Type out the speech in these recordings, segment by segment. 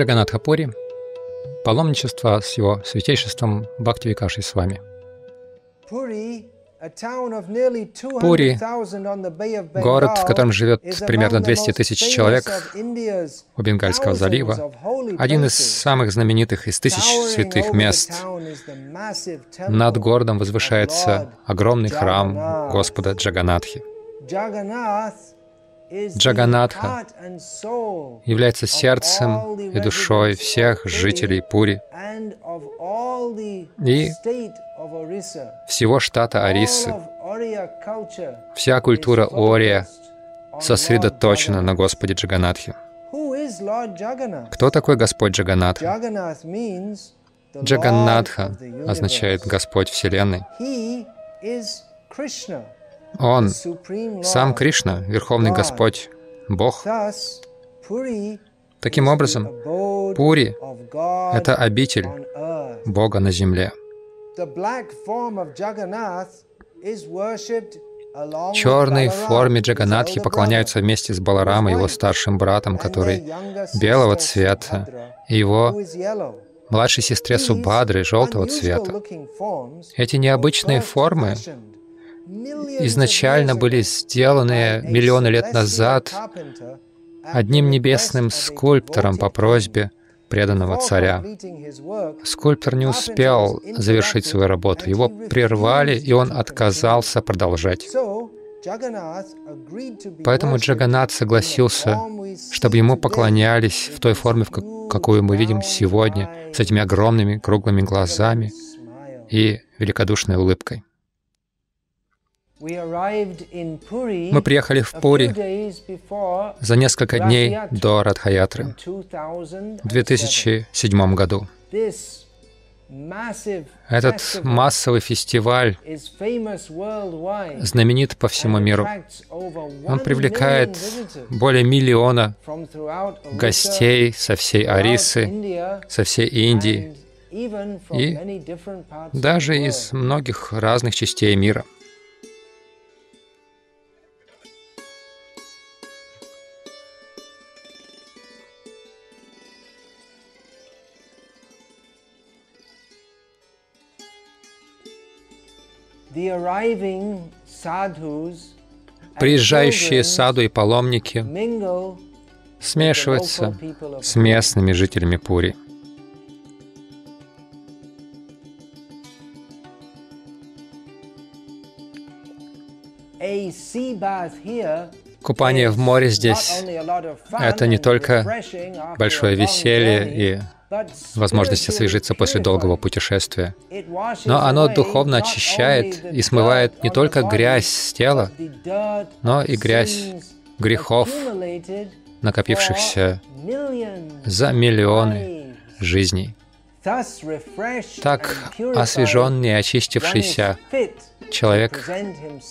Джаганатхапури, паломничество с его святейшеством Бхактивикашей с вами. Пури, город, в котором живет примерно 200 тысяч человек у Бенгальского залива, один из самых знаменитых из тысяч святых мест. Над городом возвышается огромный храм Господа Джаганатхи. Джаганатха является сердцем и душой всех жителей Пури и всего штата Арисы. Вся культура Ория сосредоточена на Господе Джаганатхе. Кто такой Господь Джаганатха? Джаганатха означает Господь Вселенной. Он сам Кришна, Верховный Господь, Бог. Таким образом, Пури — это обитель Бога на земле. Черной форме Джаганатхи поклоняются вместе с Баларамой, его старшим братом, который белого цвета, и его младшей сестре Субадры, желтого цвета. Эти необычные формы изначально были сделаны миллионы лет назад одним небесным скульптором по просьбе преданного царя. Скульптор не успел завершить свою работу. Его прервали, и он отказался продолжать. Поэтому Джаганат согласился, чтобы ему поклонялись в той форме, в какую мы видим сегодня, с этими огромными круглыми глазами и великодушной улыбкой. Мы приехали в Пури за несколько дней до Радхаятры в 2007 году. Этот массовый фестиваль знаменит по всему миру. Он привлекает более миллиона гостей со всей Арисы, со всей Индии и даже из многих разных частей мира. Приезжающие саду и паломники смешиваются с местными жителями Пури. Купание в море здесь — это не только большое веселье и возможность освежиться после долгого путешествия. Но оно духовно очищает и смывает не только грязь с тела, но и грязь грехов, накопившихся за миллионы жизней. Так освеженный и очистившийся человек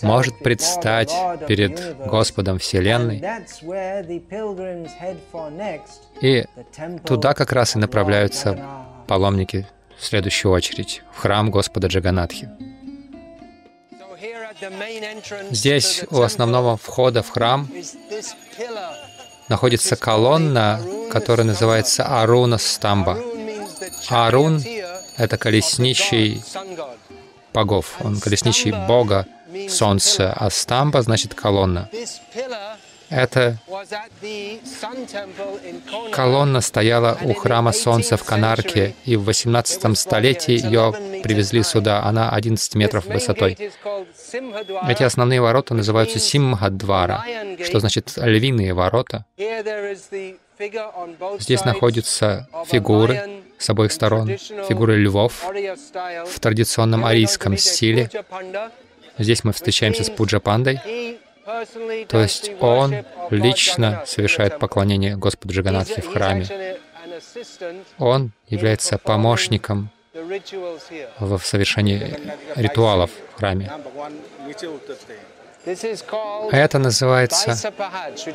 может предстать перед Господом Вселенной, и туда как раз и направляются паломники в следующую очередь, в храм Господа Джаганатхи. Здесь у основного входа в храм находится колонна, которая называется Аруна Стамба. Арун — это колесничий богов. Он колесничий бога солнца, а стамба значит колонна. Эта колонна стояла у храма Солнца в Канарке, и в 18 столетии ее привезли сюда. Она 11 метров высотой. Эти основные ворота называются Симхадвара, что значит «львиные ворота». Здесь находятся фигуры с обоих сторон, фигуры львов в традиционном арийском стиле. Здесь мы встречаемся с Пуджапандой, то есть он лично совершает поклонение Господу Джаганатхи в храме. Он является помощником в совершении ритуалов в храме. Это называется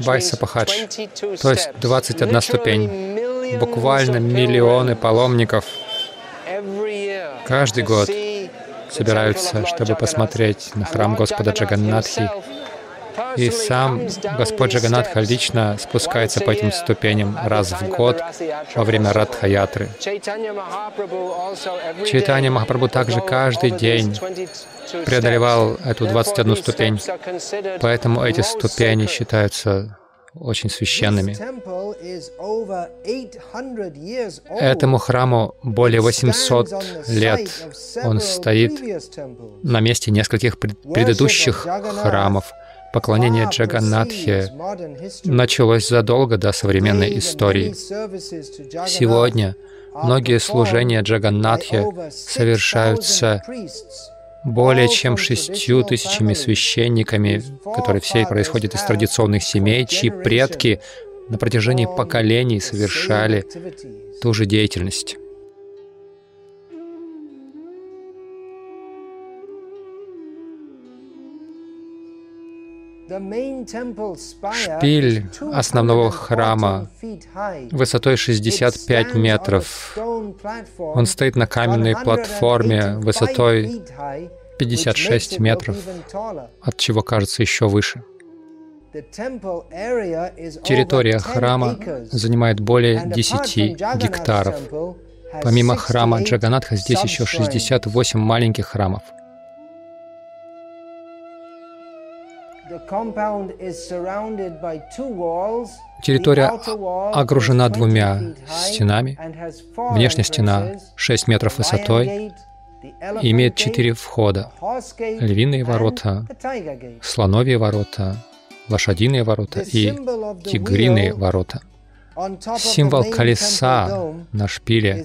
Байсапахадж, то есть 21 ступень. Буквально миллионы паломников каждый год собираются, чтобы посмотреть на храм Господа Джаганнатхи И сам Господь Джаганатха лично спускается по этим ступеням раз в год во время Радхаятры. Чайтанья Махапрабху также каждый день преодолевал эту 21 ступень, поэтому эти ступени считаются очень священными. Этому храму более 800 лет. Он стоит на месте нескольких предыдущих храмов. Поклонение Джаганнатхе началось задолго до современной истории. Сегодня многие служения Джаганнатхе совершаются более чем шестью тысячами священниками, которые все происходят из традиционных семей, чьи предки на протяжении поколений совершали ту же деятельность. Шпиль основного храма высотой 65 метров. Он стоит на каменной платформе высотой 56 метров, от чего кажется еще выше. Территория храма занимает более 10 гектаров. Помимо храма Джаганатха здесь еще 68 маленьких храмов. Территория окружена двумя стенами. Внешняя стена 6 метров высотой и имеет четыре входа. Львиные ворота, слоновьи ворота, лошадиные ворота и тигриные ворота. Символ колеса на шпиле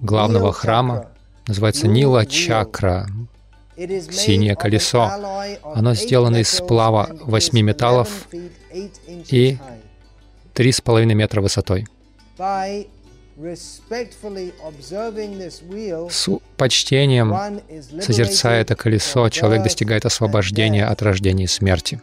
главного храма. Называется Нила Чакра, синее колесо. Оно сделано из сплава восьми металлов и три с половиной метра высотой. С почтением, созерцая это колесо, человек достигает освобождения от рождения и смерти.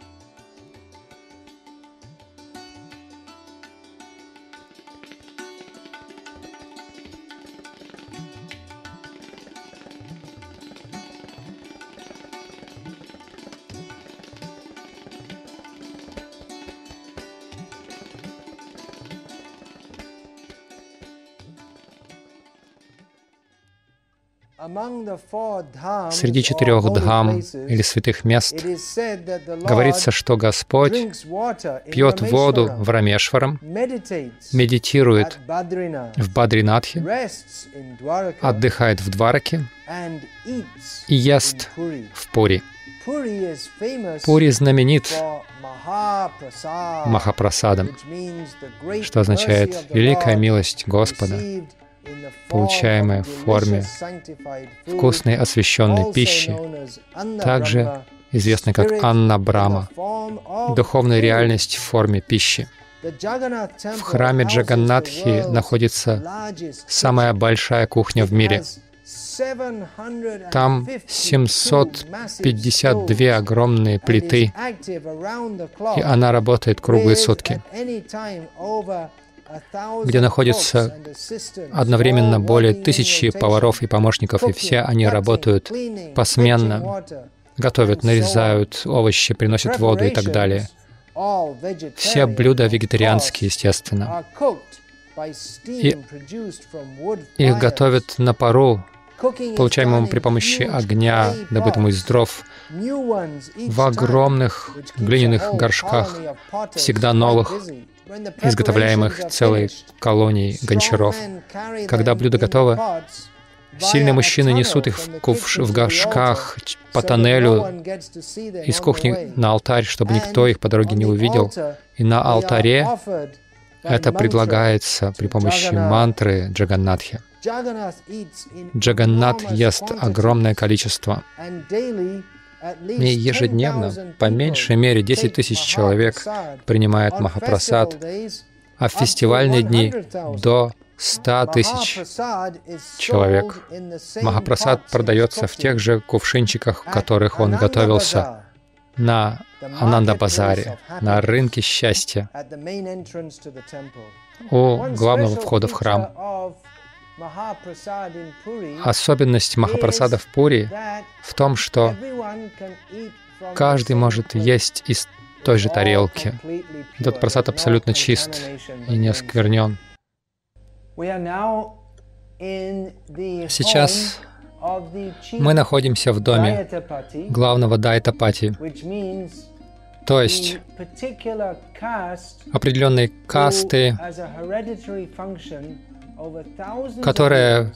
Среди четырех дхам или святых мест говорится, что Господь пьет воду в Рамешварам, медитирует в Бадринатхе, отдыхает в Двараке и ест в Пури. Пури знаменит Махапрасадом, что означает «великая милость Господа», получаемое в форме вкусной освященной пищи, также известной как Анна Брама, духовная реальность в форме пищи. В храме Джаганнатхи находится самая большая кухня в мире. Там 752 огромные плиты, и она работает круглые сутки где находится одновременно более тысячи поваров и помощников, и все они работают посменно, готовят, нарезают овощи, приносят воду и так далее. Все блюда вегетарианские, естественно. И их готовят на пару, получаемому при помощи огня, добытому из дров, в огромных глиняных горшках, всегда новых, изготовляемых целой колонией гончаров. Когда блюдо готово, сильные мужчины несут их в, кувш, в горшках по тоннелю из кухни на алтарь, чтобы никто их по дороге не увидел. И на алтаре это предлагается при помощи мантры Джаганнатхи. Джаганнат ест огромное количество. И ежедневно, по меньшей мере, 10 тысяч человек принимает Махапрасад, а в фестивальные дни до 100 тысяч человек. Махапрасад продается в тех же кувшинчиках, в которых он готовился. На Ананда-базаре, на рынке счастья, у главного входа в храм. Особенность Махапрасада в Пури в том, что каждый может есть из той же тарелке. Этот просад абсолютно чист и не осквернен. Сейчас мы находимся в доме главного Дайтапати, то есть определенные касты, которые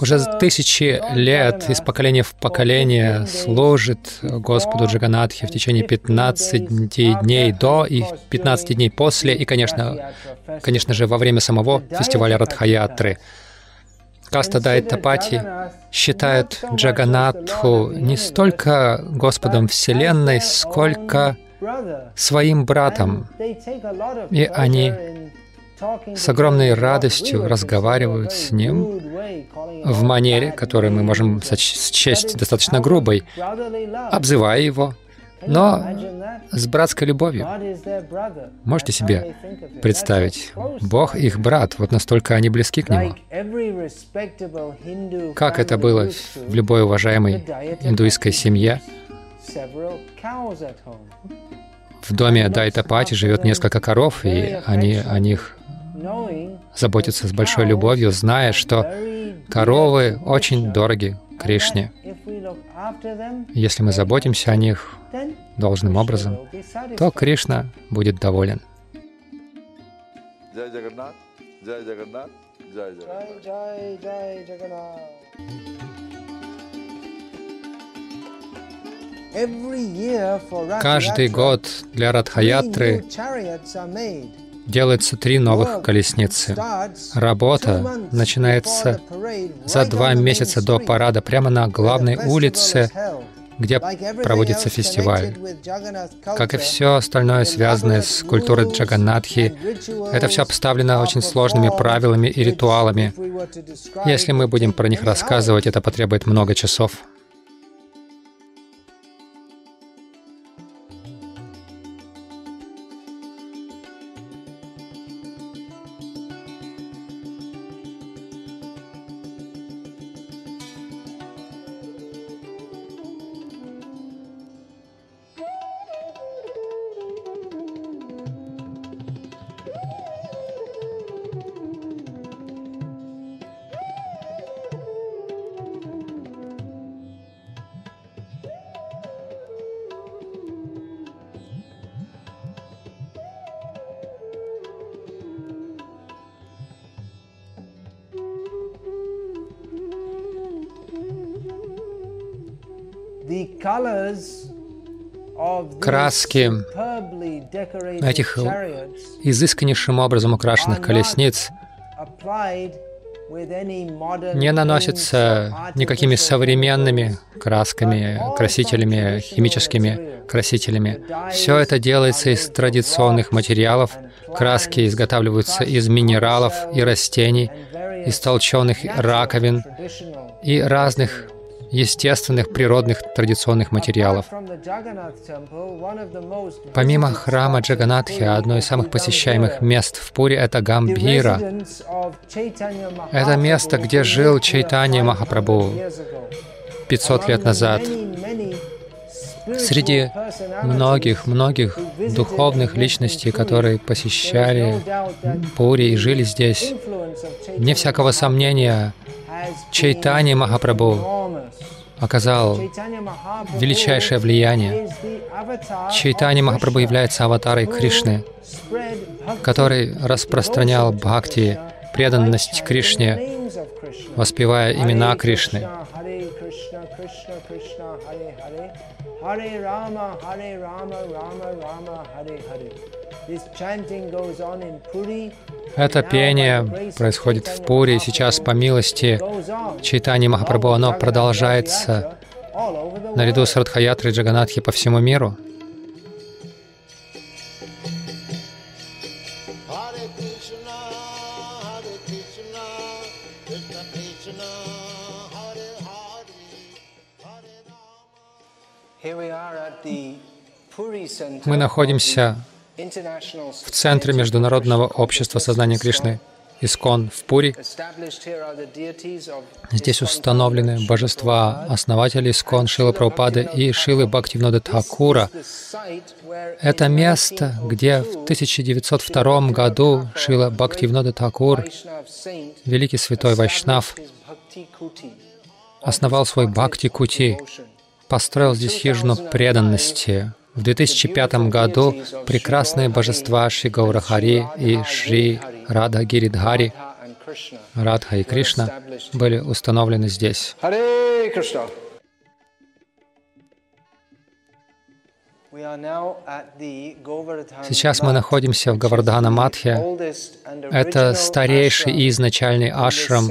уже тысячи лет из поколения в поколение служит Господу Джаганатхе в течение 15 дней до и 15 дней после, и, конечно, конечно же, во время самого фестиваля Радхаятры. Каста Дайтапати считают Джаганатху не столько Господом Вселенной, сколько своим братом. И они с огромной радостью разговаривают с ним в манере, которую мы можем счесть достаточно грубой, обзывая его, но с братской любовью. Можете себе представить, Бог их брат, вот настолько они близки к Нему. Как это было в любой уважаемой индуистской семье, в доме Дайтапати живет несколько коров, и они о них заботиться с большой любовью, зная, что коровы очень дороги Кришне. Если мы заботимся о них должным образом, то Кришна будет доволен. Каждый год для Радхаятры делается три новых колесницы. Работа начинается за два месяца до парада прямо на главной улице, где проводится фестиваль. Как и все остальное, связанное с культурой Джаганнатхи, это все обставлено очень сложными правилами и ритуалами. Если мы будем про них рассказывать, это потребует много часов. Краски этих изысканнейшим образом украшенных колесниц не наносятся никакими современными красками, красителями, химическими красителями. Все это делается из традиционных материалов. Краски изготавливаются из минералов и растений, из толченых раковин и разных естественных, природных, традиционных материалов. Помимо храма Джаганатхи, одно из самых посещаемых мест в Пуре — это Гамбхира. Это место, где жил Чайтанья Махапрабху 500 лет назад. Среди многих-многих духовных личностей, которые посещали Пури и жили здесь, не всякого сомнения, Чайтани Махапрабху оказал величайшее влияние. Чайтани Махапрабху является аватарой Кришны, который распространял бхакти, преданность Кришне, воспевая имена Кришны. Hare Rama, Hare Rama, Rama Rama, Hare Hare. Это пение происходит в Пури, и сейчас, по милости Чайтани Махапрабху, оно продолжается наряду с Радхаятрой Джаганатхи по всему миру. Мы находимся в центре Международного общества сознания Кришны. Искон в Пури. Здесь установлены божества основатели Искон Шилы Прабхупады и Шилы Бхактивинода Тхакура. Это место, где в 1902 году Шила Бхактивинода Тхакур, великий святой Вайшнав, основал свой Бхакти-кути, построил здесь хижину преданности. В 2005 году прекрасные божества Шри Гаурахари и Шри Радха Гиридхари, Радха и Кришна были установлены здесь. Сейчас мы находимся в Гавардхана Матхе. Это старейший и изначальный ашрам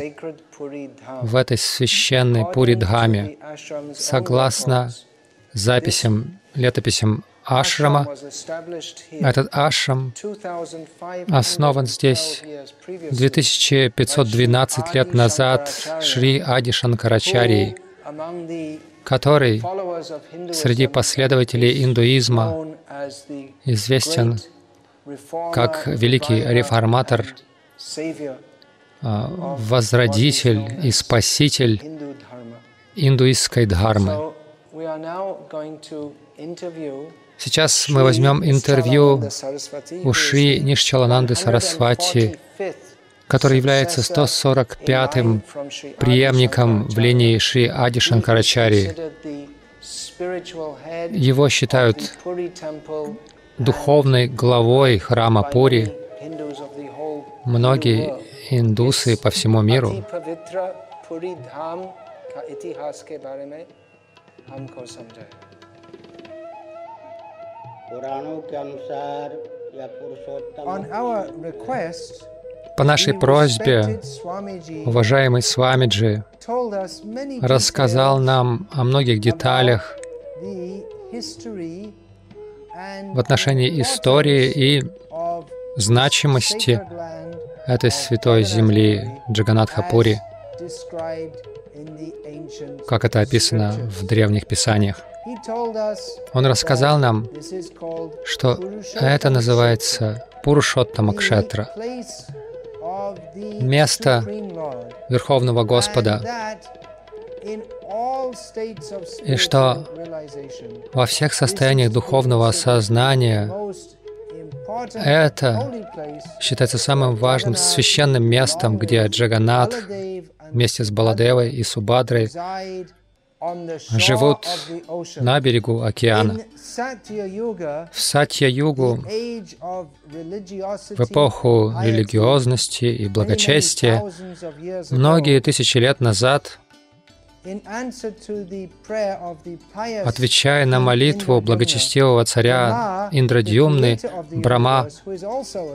в этой священной Пуридхаме. Согласно записям, летописям ашрама, этот ашрам основан здесь 2512 лет назад Шри Ади Шанкарачарьей, который среди последователей индуизма известен как великий реформатор, а, возродитель и спаситель индуистской дхармы. Сейчас мы возьмем интервью у Шри Нишчалананды Сарасвати, который является 145-м преемником в линии Шри Ади Шанкарачари. Его считают духовной главой храма Пури. Многие индусы по всему миру по нашей просьбе, уважаемый Свамиджи рассказал нам о многих деталях в отношении истории и значимости этой святой земли Джаганатхапури, как это описано в древних писаниях. Он рассказал нам, что это называется Пурушоттама Кшетра, место Верховного Господа, и что во всех состояниях духовного осознания это считается самым важным священным местом, где Джаганат вместе с Баладевой и Субадрой живут на берегу океана. В Сатья-югу, в эпоху религиозности и благочестия, многие тысячи лет назад, отвечая на молитву благочестивого царя Индрадьюмны, Брама,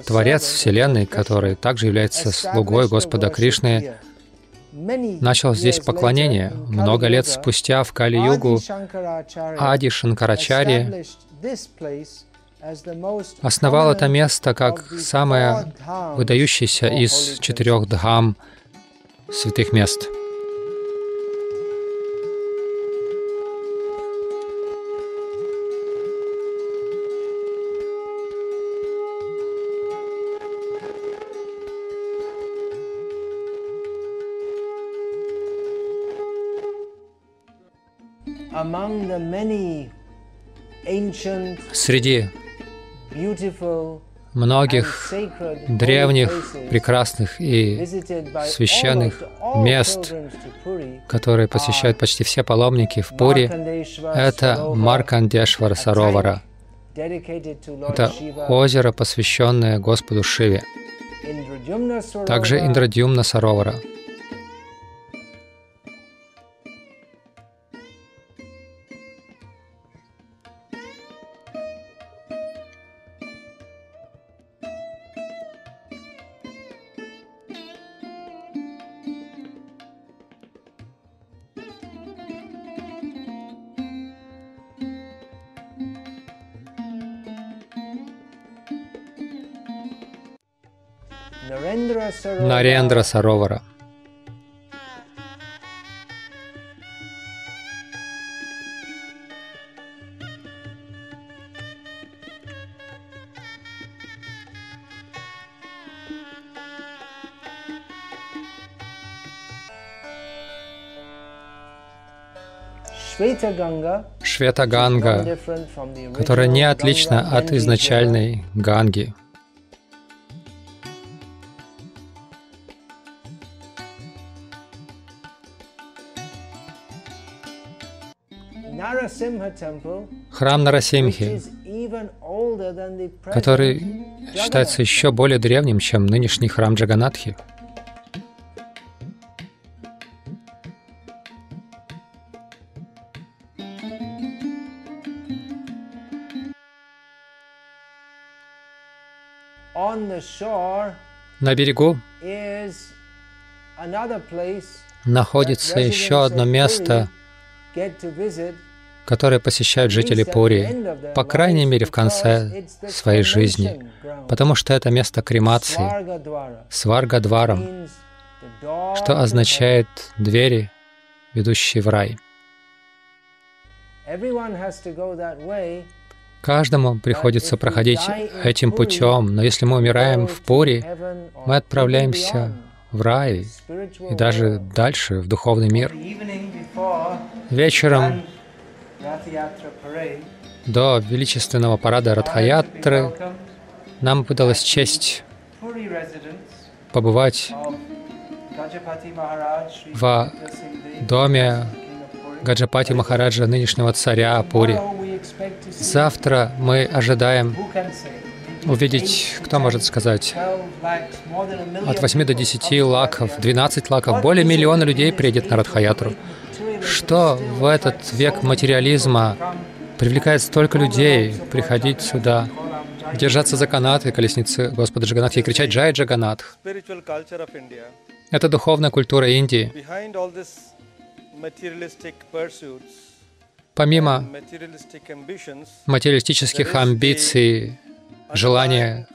Творец Вселенной, который также является слугой Господа Кришны, начал здесь поклонение. Много лет спустя в Кали-югу Ади Шанкарачари основал это место как самое выдающееся из четырех дхам святых мест. Среди многих древних, прекрасных и священных мест, которые посещают почти все паломники в Пури, это Маркандешвар Саровара. Это озеро, посвященное Господу Шиве. Также Индрадюмна Саровара — Александра Саровара. Швета Ганга, которая не отлична от изначальной Ганги. Храм Нарасимхи, который считается еще более древним, чем нынешний храм Джаганатхи. На берегу находится еще одно место, которые посещают жители Пури, по крайней мере, в конце своей жизни, потому что это место кремации, сваргадваром, что означает «двери, ведущие в рай». Каждому приходится проходить этим путем, но если мы умираем в Пури, мы отправляемся в рай и даже дальше, в духовный мир. Вечером до величественного парада Радхаятры нам выдалась честь побывать в доме Гаджапати Махараджа, нынешнего царя Пури. Завтра мы ожидаем увидеть, кто может сказать, от 8 до 10 лаков, 12 лаков, более миллиона людей приедет на Радхаятру. Что в этот век материализма привлекает столько людей приходить сюда, держаться за канаты колесницы Господа Джаганатха и кричать «Джай Джаганатх». Это духовная культура Индии. Помимо материалистических амбиций, желания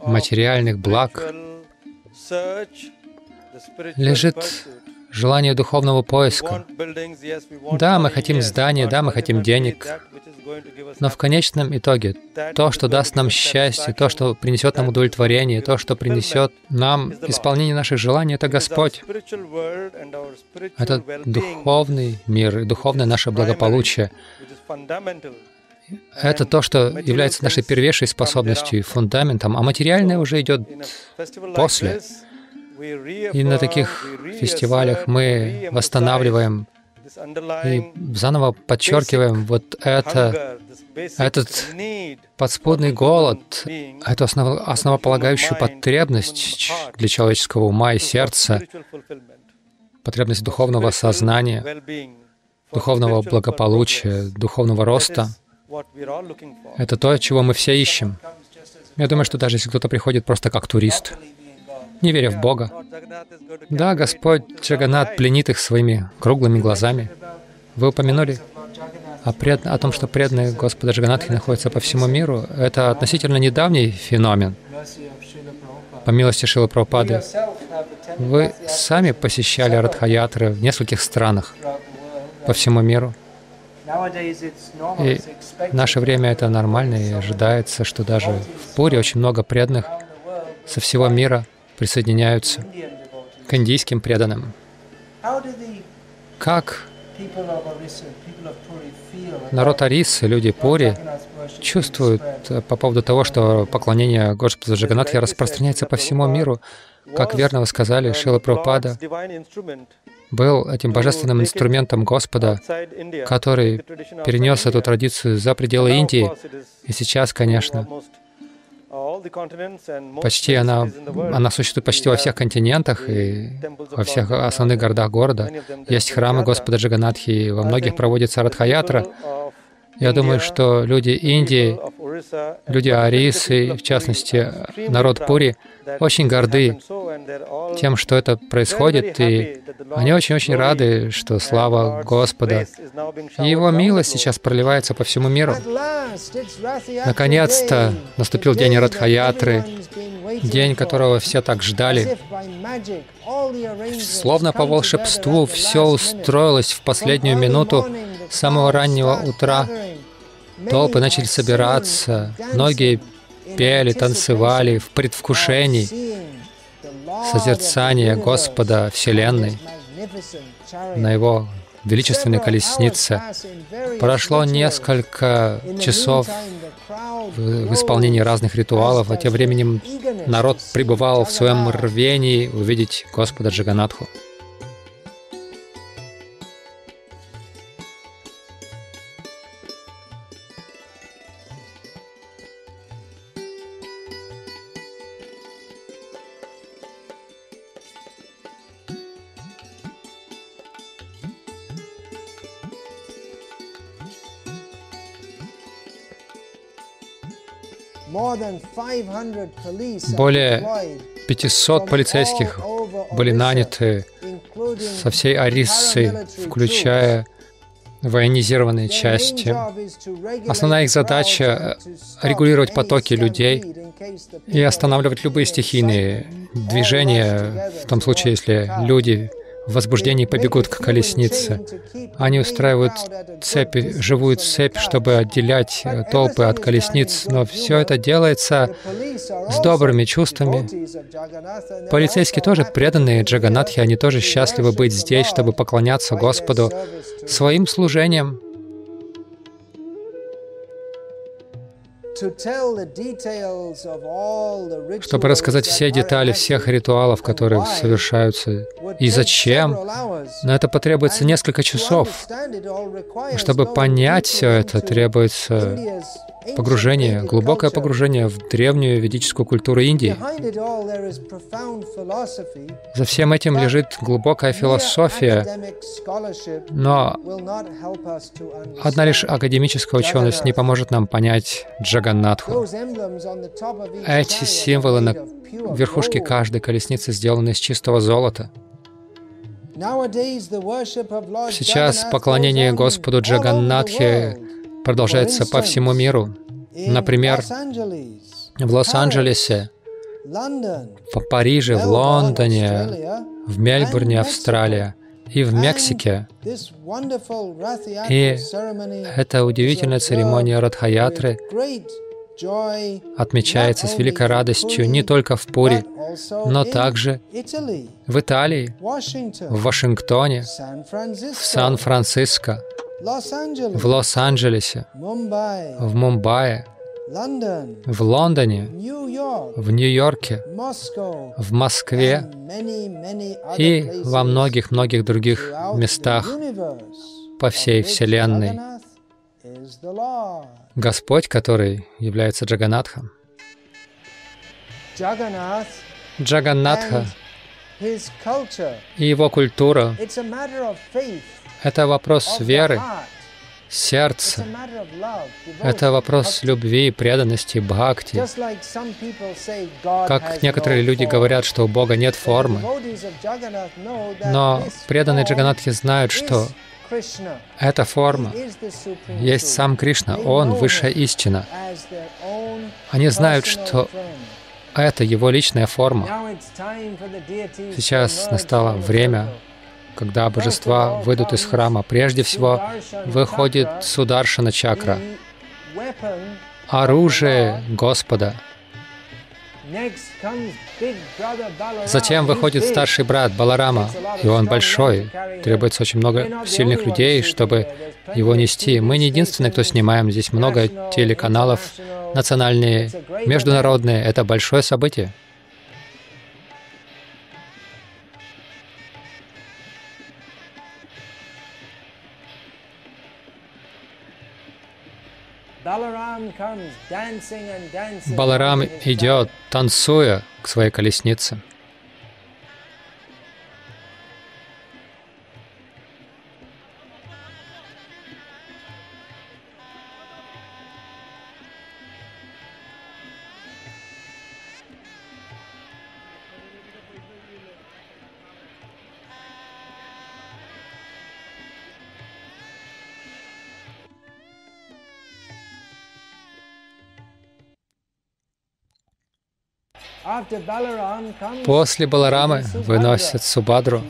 материальных благ, лежит желание духовного поиска. Да, мы хотим здания, да, мы хотим денег, но в конечном итоге то, что даст нам счастье, то, что принесет нам удовлетворение, то, что принесет нам исполнение наших желаний, это Господь. Это духовный мир, духовное наше благополучие. Это то, что является нашей первейшей способностью и фундаментом, а материальное уже идет после. И на таких фестивалях мы восстанавливаем и заново подчеркиваем вот это, этот подспудный голод, эту основ, основополагающую потребность для человеческого ума и сердца, потребность духовного сознания, духовного благополучия, духовного роста. Это то, чего мы все ищем. Я думаю, что даже если кто-то приходит просто как турист, не веря в Бога. Да, Господь Джаганат пленит их своими круглыми глазами. Вы упомянули о, пред... о том, что преданные Господа Джаганатхи находятся по всему миру. Это относительно недавний феномен. По милости Шилы Прабхупады. Вы сами посещали Радхаятры в нескольких странах по всему миру. И в наше время это нормально, и ожидается, что даже в Пуре очень много преданных со всего мира присоединяются к индийским преданным. Как народ Арисы, люди Пури, чувствуют э, по поводу того, что поклонение Господу Джаганатхи распространяется по всему миру. Как верно вы сказали, Шила Прабхупада был этим божественным инструментом Господа, который перенес эту традицию за пределы Индии. И сейчас, конечно, Почти она, она существует почти во всех континентах и во всех основных городах города. Есть храмы Господа Джаганатхи, и во многих проводится Радхаятра. Я думаю, что люди Индии, люди Арисы, в частности, народ Пури, очень горды тем, что это происходит, и они очень-очень рады, что слава Господа и Его милость сейчас проливается по всему миру. Наконец-то наступил день Радхаятры, день которого все так ждали. Словно по волшебству все устроилось в последнюю минуту самого раннего утра. Толпы начали собираться, многие пели, танцевали в предвкушении созерцания Господа Вселенной на Его величественной колеснице. Прошло несколько часов в исполнении разных ритуалов, а тем временем народ пребывал в своем рвении увидеть Господа Джаганатху. Более 500 полицейских были наняты со всей Ариссы, включая военизированные части. Основная их задача — регулировать потоки людей и останавливать любые стихийные движения, в том случае, если люди в возбуждении побегут к колеснице. Они устраивают цепи, живую цепь, чтобы отделять э, толпы от колесниц, но все это делается с добрыми чувствами. Полицейские тоже преданные Джаганатхи, они тоже счастливы быть здесь, чтобы поклоняться Господу своим служением. Чтобы рассказать все детали всех ритуалов, которые совершаются, и зачем. Но это потребуется несколько часов. Чтобы понять все это, требуется погружение, глубокое погружение в древнюю ведическую культуру Индии. За всем этим лежит глубокая философия, но одна лишь академическая ученость не поможет нам понять Джаганнатху. Эти символы на верхушке каждой колесницы сделаны из чистого золота. Сейчас поклонение Господу Джаганнатхе продолжается по всему миру. Например, в Лос-Анджелесе, в Париже, в Лондоне, в Мельбурне, Австралия и в Мексике. И эта удивительная церемония Радхаятры отмечается с великой радостью не только в Пури, но также в Италии, в Вашингтоне, в Сан-Франциско, в Лос-Анджелесе, в Мумбаи, в Лондоне, в Нью-Йорке, в Москве. И во многих-многих других местах по всей Вселенной. Господь, который является Джаганатхом. Джаганнатха и его культура это вопрос веры, сердца. Это вопрос любви, преданности, бхакти. Как некоторые люди говорят, что у Бога нет формы. Но преданные Джаганатхи знают, что эта форма есть сам Кришна, Он — высшая истина. Они знают, что это Его личная форма. Сейчас настало время когда божества выйдут из храма, прежде всего выходит Сударшана чакра, оружие Господа. Затем выходит старший брат Баларама, и он большой. Требуется очень много сильных людей, чтобы его нести. Мы не единственные, кто снимаем. Здесь много телеканалов, национальные, международные. Это большое событие. Баларам идет, танцуя к своей колеснице. После Баларамы выносят Субадру,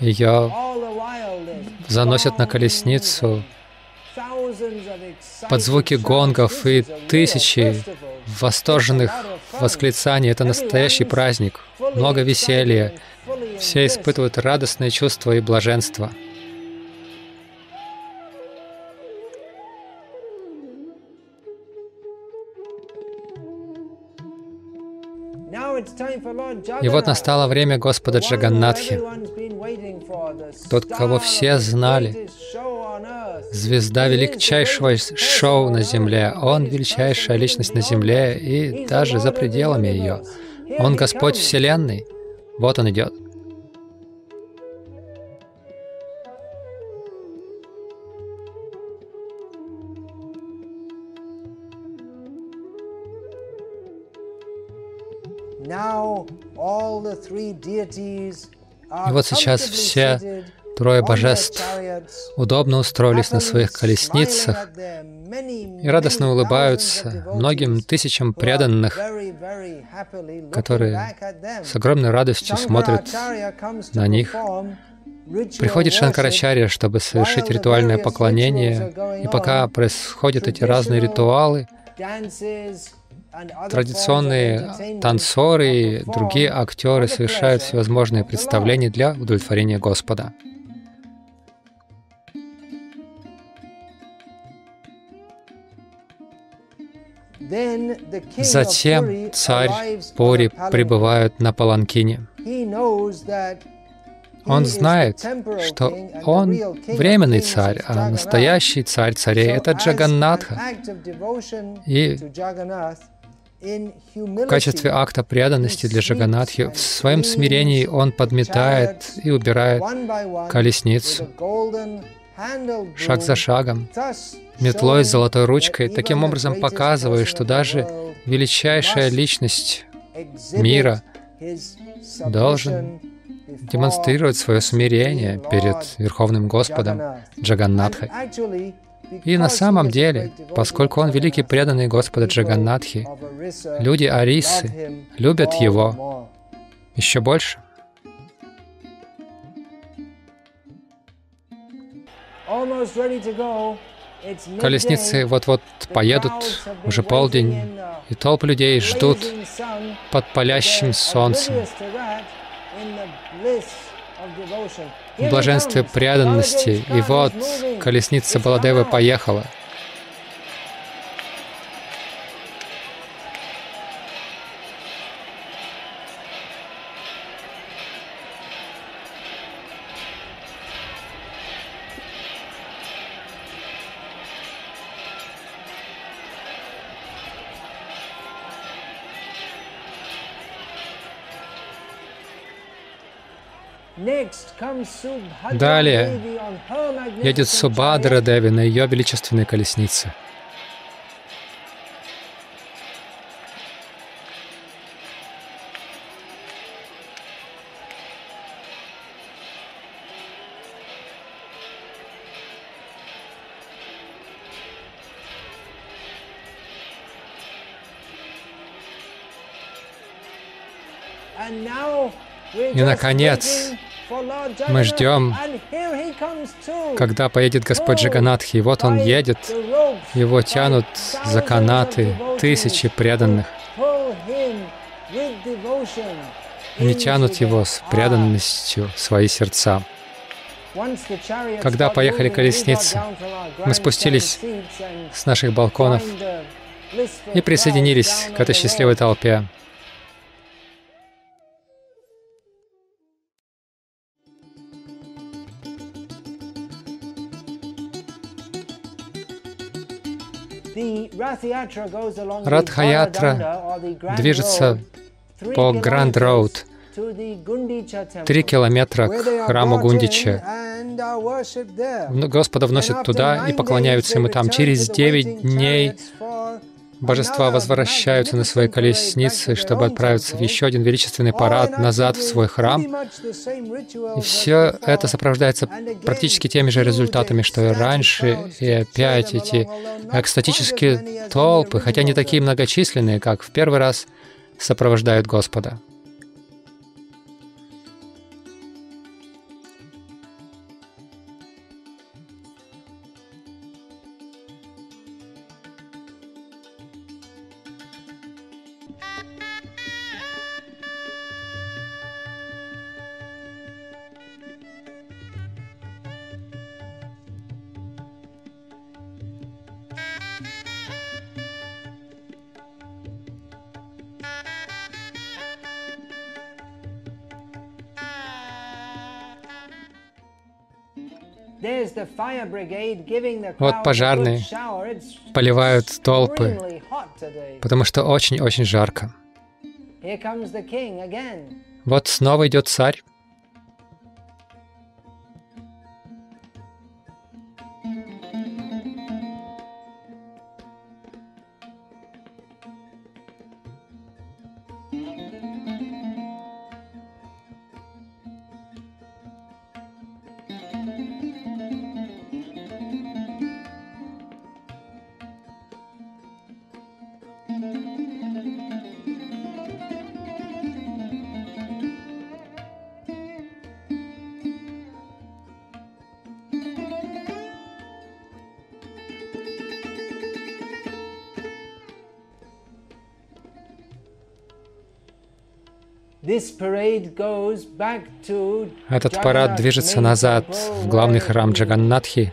ее заносят на колесницу. под звуки гонгов и тысячи восторженных восклицаний. Это настоящий праздник, много веселья. Все испытывают радостные чувства и блаженство. И вот настало время Господа Джаганнатхи, тот, кого все знали, звезда величайшего шоу на земле. Он величайшая личность на земле и даже за пределами ее. Он Господь Вселенной. Вот он идет. И вот сейчас все трое божеств удобно устроились на своих колесницах и радостно улыбаются многим тысячам преданных, которые с огромной радостью смотрят на них. Приходит Шанкарачарья, чтобы совершить ритуальное поклонение, и пока происходят эти разные ритуалы, Традиционные танцоры и другие актеры совершают всевозможные представления для удовлетворения Господа. Затем царь Пори прибывает на Паланкине. Он знает, что он временный царь, а настоящий царь царей — это Джаганнатха. И в качестве акта преданности для Джаганатхи в своем смирении он подметает и убирает колесницу шаг за шагом, метлой с золотой ручкой, таким образом показывая, что даже величайшая личность мира должен демонстрировать свое смирение перед Верховным Господом Джаганнатхой. И на самом деле, поскольку он великий преданный Господа Джаганнатхи, люди Арисы любят его еще больше. Колесницы вот-вот поедут, уже полдень, и толпы людей ждут под палящим солнцем в блаженстве преданности. И вот колесница Баладевы поехала. Далее едет Субадра Деви на ее величественной колеснице. И, наконец, мы ждем, когда поедет Господь Джаганатхи. И вот Он едет, его тянут за канаты тысячи преданных. Они тянут его с преданностью в свои сердца. Когда поехали колесницы, мы спустились с наших балконов и присоединились к этой счастливой толпе. Радхаятра движется по Гранд Роуд, три километра к храму Гундича. Господа вносят туда и поклоняются ему там. Через девять дней божества возвращаются на свои колесницы, чтобы отправиться в еще один величественный парад назад в свой храм. И все это сопровождается практически теми же результатами, что и раньше, и опять эти экстатические толпы, хотя не такие многочисленные, как в первый раз, сопровождают Господа. Вот пожарные поливают толпы, потому что очень-очень жарко. Вот снова идет царь. Этот парад движется назад в главный храм Джаганнатхи,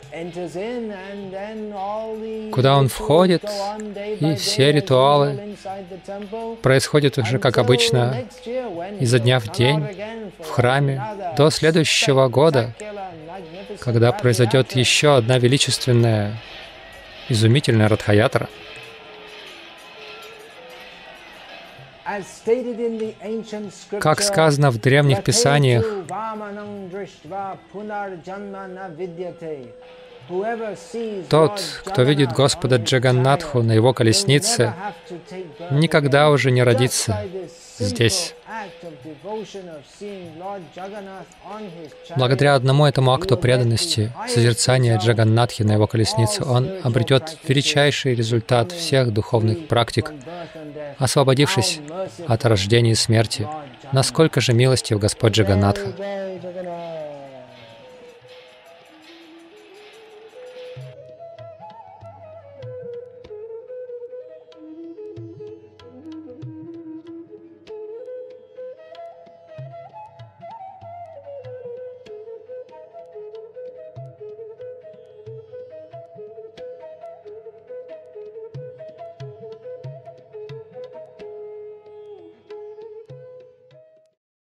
куда он входит, и все ритуалы происходят уже как обычно, изо дня в день, в храме, до следующего года, когда произойдет еще одна величественная, изумительная Радхаятра — Как сказано в древних писаниях, тот, кто видит Господа Джаганнатху на его колеснице, никогда уже не родится здесь. Благодаря одному этому акту преданности, созерцания Джаганнатхи на его колеснице, он обретет величайший результат всех духовных практик, освободившись от рождения и смерти. Насколько же милостив Господь Джаганнатха!